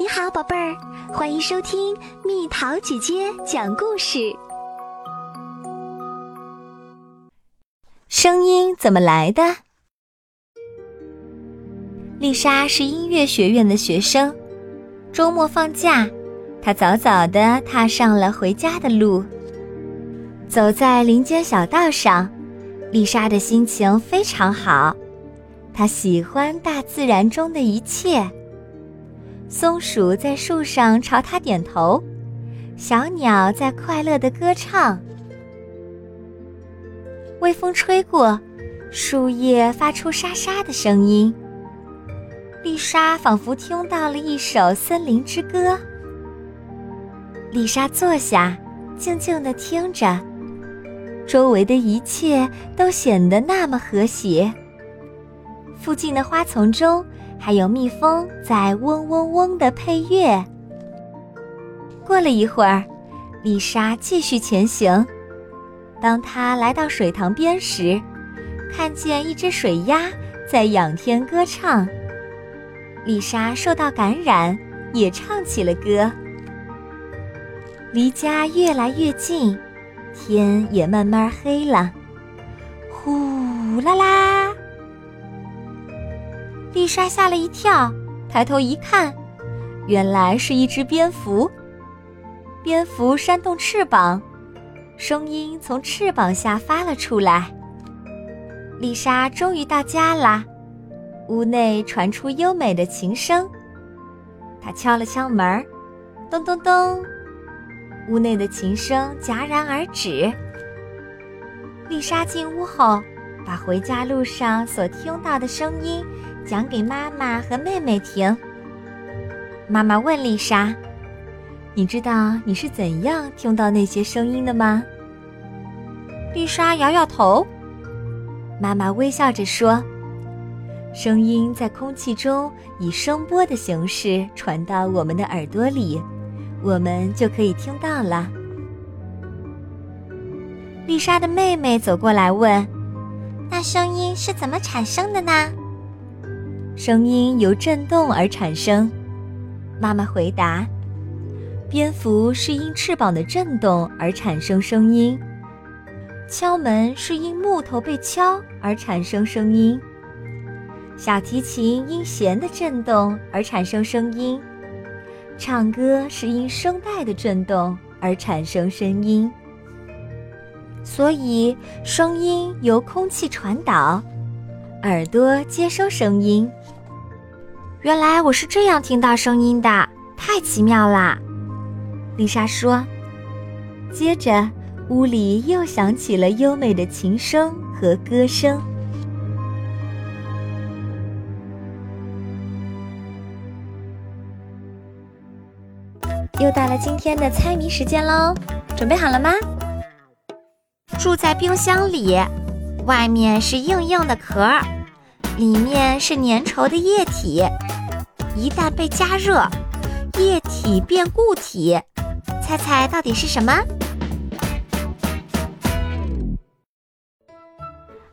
你好，宝贝儿，欢迎收听蜜桃姐姐讲故事。声音怎么来的？丽莎是音乐学院的学生，周末放假，她早早地踏上了回家的路。走在林间小道上，丽莎的心情非常好，她喜欢大自然中的一切。松鼠在树上朝它点头，小鸟在快乐地歌唱。微风吹过，树叶发出沙沙的声音。丽莎仿佛听到了一首森林之歌。丽莎坐下，静静地听着，周围的一切都显得那么和谐。附近的花丛中。还有蜜蜂在嗡嗡嗡的配乐。过了一会儿，丽莎继续前行。当她来到水塘边时，看见一只水鸭在仰天歌唱。丽莎受到感染，也唱起了歌。离家越来越近，天也慢慢黑了。呼啦啦！丽莎吓了一跳，抬头一看，原来是一只蝙蝠。蝙蝠扇动翅膀，声音从翅膀下发了出来。丽莎终于到家啦，屋内传出优美的琴声。她敲了敲门，咚咚咚，屋内的琴声戛然而止。丽莎进屋后，把回家路上所听到的声音。讲给妈妈和妹妹听。妈妈问丽莎：“你知道你是怎样听到那些声音的吗？”丽莎摇摇头。妈妈微笑着说：“声音在空气中以声波的形式传到我们的耳朵里，我们就可以听到了。”丽莎的妹妹走过来问：“那声音是怎么产生的呢？”声音由震动而产生，妈妈回答：“蝙蝠是因翅膀的震动而产生声音，敲门是因木头被敲而产生声音，小提琴因弦的震动而产生声音，唱歌是因声带的震动而产生声音。所以，声音由空气传导。”耳朵接收声音。原来我是这样听到声音的，太奇妙啦！丽莎说。接着，屋里又响起了优美的琴声和歌声。又到了今天的猜谜时间喽，准备好了吗？住在冰箱里。外面是硬硬的壳，里面是粘稠的液体。一旦被加热，液体变固体。猜猜到底是什么？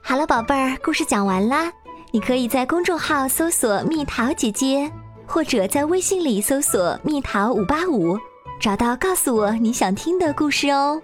好了，宝贝儿，故事讲完啦。你可以在公众号搜索“蜜桃姐姐”，或者在微信里搜索“蜜桃五八五”，找到告诉我你想听的故事哦。